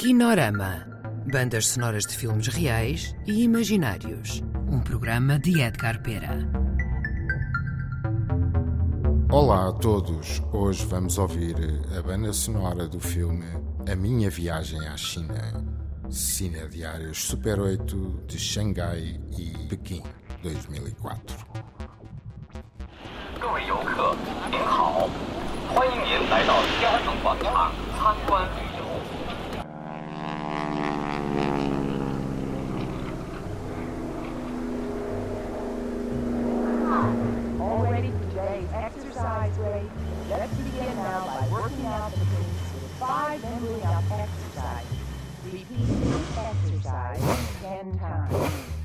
Kinorama. Bandas sonoras de filmes reais e imaginários. Um programa de Edgar Pera. Olá a todos. Hoje vamos ouvir eh, a banda sonora do filme A Minha Viagem à China. Cine Diários Super 8 de Xangai e Pequim, 2004. five memory of exercise. Repeat each exercise ten times.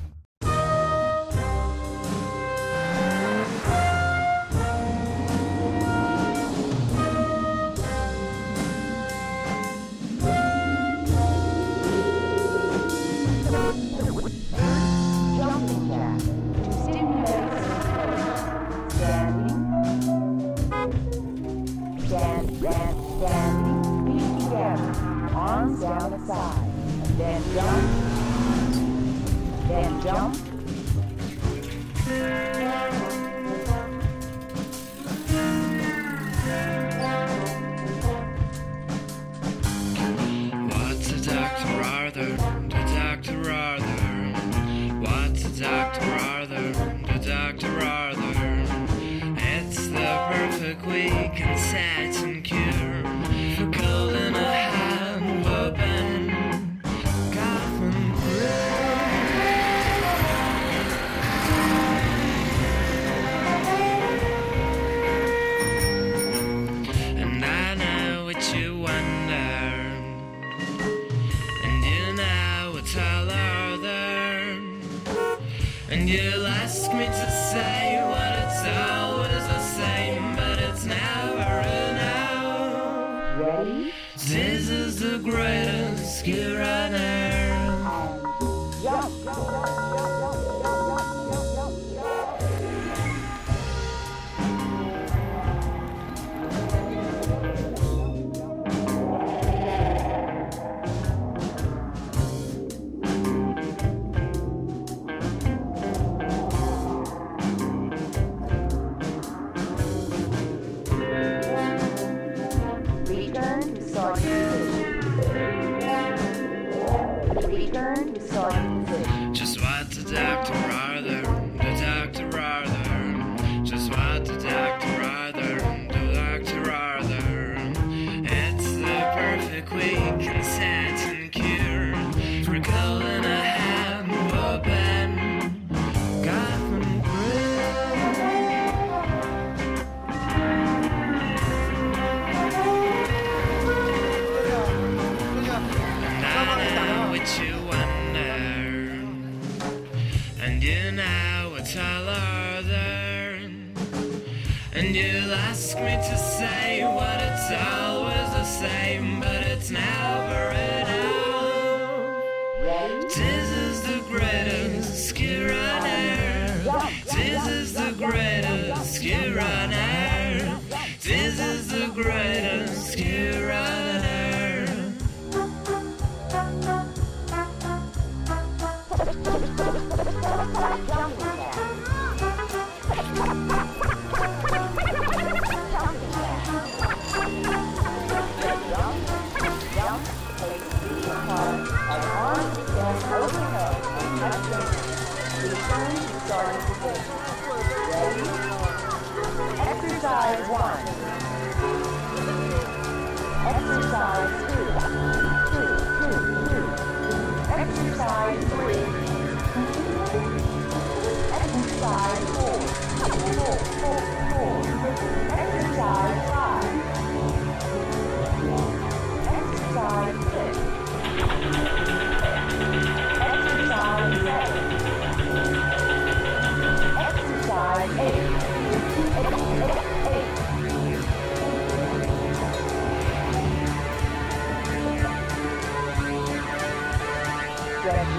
jump, then jump. What's a doctor rather? Doctor. What's a doctor doctor. It's the perfect week and set. You. And you'll ask me to say what it's all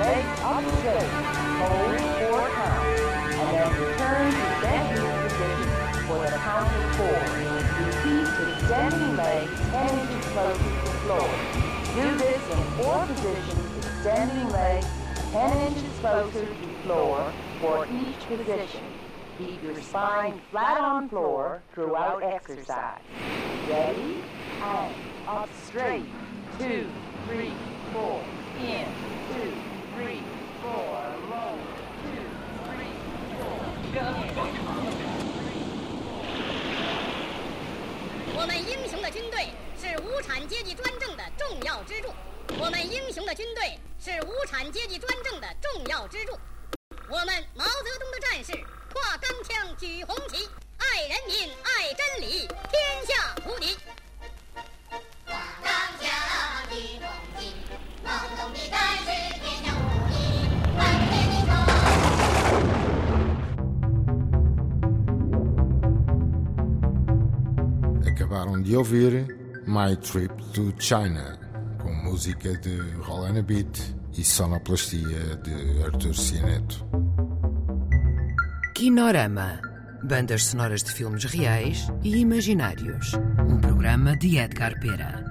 leg up straight, hold four counts, and then return to standing position for the count of four. Repeat the standing leg 10 feet close to the floor. Do this in four positions, standing leg 10 inches closer to the floor for each position. Keep your spine flat on floor throughout exercise. Ready? Out. Up straight. Two, three, four. In. 我们英雄的军队是无产阶级专政的重要支柱。我们英雄的军队是无产阶级专政的重要支柱。我们毛泽东的战士跨 De ouvir My Trip to China, com música de Rolana Beat e sonoplastia de Artur Cianeto. Kinorama. Bandas sonoras de filmes reais e imaginários. Um programa de Edgar Pera.